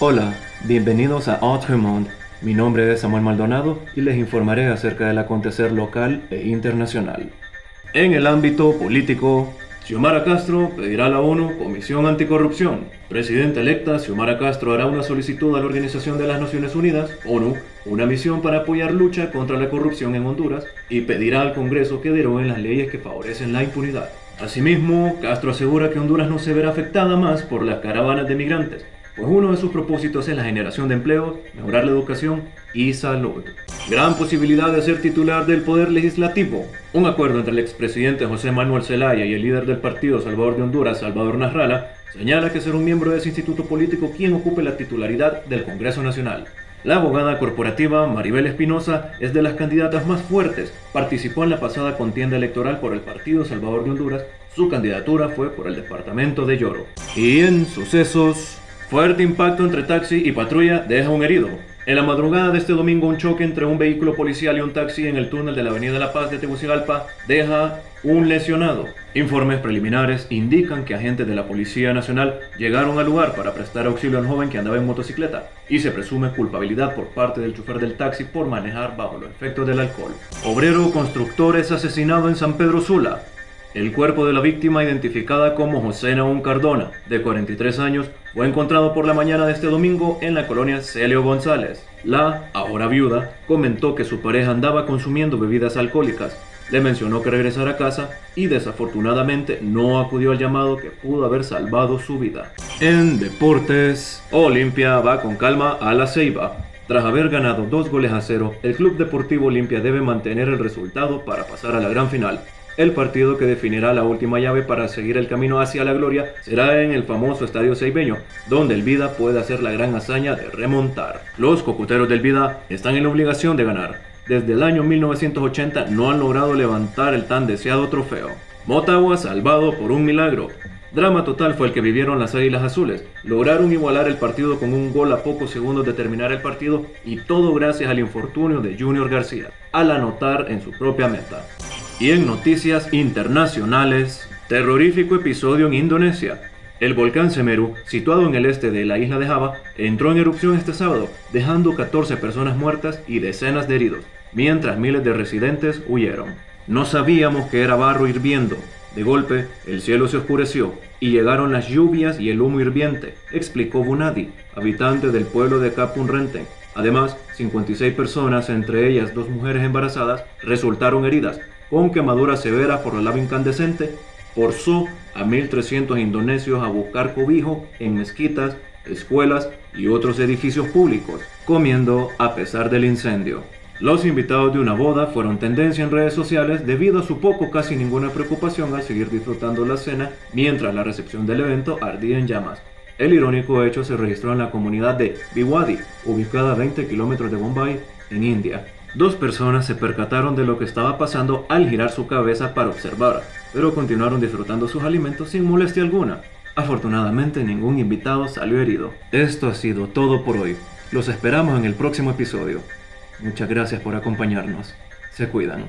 Hola, bienvenidos a Autremont. Mi nombre es Samuel Maldonado y les informaré acerca del acontecer local e internacional. En el ámbito político, Xiomara Castro pedirá a la ONU Comisión Anticorrupción. Presidenta electa Xiomara Castro hará una solicitud a la Organización de las Naciones Unidas, ONU, una misión para apoyar lucha contra la corrupción en Honduras y pedirá al Congreso que deroguen las leyes que favorecen la impunidad. Asimismo, Castro asegura que Honduras no se verá afectada más por las caravanas de migrantes, pues uno de sus propósitos es la generación de empleo, mejorar la educación y salud. Gran posibilidad de ser titular del Poder Legislativo. Un acuerdo entre el expresidente José Manuel Zelaya y el líder del Partido Salvador de Honduras, Salvador Nasralla, señala que será un miembro de ese instituto político quien ocupe la titularidad del Congreso Nacional. La abogada corporativa Maribel Espinosa es de las candidatas más fuertes. Participó en la pasada contienda electoral por el Partido Salvador de Honduras. Su candidatura fue por el departamento de Lloro. Y en sucesos, fuerte impacto entre taxi y patrulla deja un herido. En la madrugada de este domingo, un choque entre un vehículo policial y un taxi en el túnel de la Avenida La Paz de Tegucigalpa deja un lesionado. Informes preliminares indican que agentes de la Policía Nacional llegaron al lugar para prestar auxilio a un joven que andaba en motocicleta y se presume culpabilidad por parte del chofer del taxi por manejar bajo los efectos del alcohol. Obrero constructor es asesinado en San Pedro Sula. El cuerpo de la víctima, identificada como José Naún Cardona, de 43 años, fue encontrado por la mañana de este domingo en la colonia Celio González. La, ahora viuda, comentó que su pareja andaba consumiendo bebidas alcohólicas. Le mencionó que regresara a casa y desafortunadamente no acudió al llamado que pudo haber salvado su vida. En deportes, Olimpia va con calma a la Ceiba. Tras haber ganado dos goles a cero, el Club Deportivo Olimpia debe mantener el resultado para pasar a la gran final. El partido que definirá la última llave para seguir el camino hacia la gloria será en el famoso Estadio Seibeño, donde el Vida puede hacer la gran hazaña de remontar. Los cocoteros del Vida están en la obligación de ganar. Desde el año 1980 no han logrado levantar el tan deseado trofeo. Motagua salvado por un milagro. Drama total fue el que vivieron las Águilas Azules. Lograron igualar el partido con un gol a pocos segundos de terminar el partido y todo gracias al infortunio de Junior García, al anotar en su propia meta. Y en noticias internacionales, terrorífico episodio en Indonesia. El volcán Semeru, situado en el este de la isla de Java, entró en erupción este sábado, dejando 14 personas muertas y decenas de heridos, mientras miles de residentes huyeron. No sabíamos que era barro hirviendo. De golpe, el cielo se oscureció y llegaron las lluvias y el humo hirviente, explicó Bunadi, habitante del pueblo de Kapunrenten. Además, 56 personas, entre ellas dos mujeres embarazadas, resultaron heridas, con quemaduras severas por la lava incandescente, forzó a 1.300 indonesios a buscar cobijo en mezquitas, escuelas y otros edificios públicos, comiendo a pesar del incendio. Los invitados de una boda fueron tendencia en redes sociales debido a su poco casi ninguna preocupación al seguir disfrutando la cena mientras la recepción del evento ardía en llamas. El irónico hecho se registró en la comunidad de Biwadi, ubicada a 20 kilómetros de Bombay, en India. Dos personas se percataron de lo que estaba pasando al girar su cabeza para observar, pero continuaron disfrutando sus alimentos sin molestia alguna. Afortunadamente ningún invitado salió herido. Esto ha sido todo por hoy. Los esperamos en el próximo episodio. Muchas gracias por acompañarnos. Se cuidan.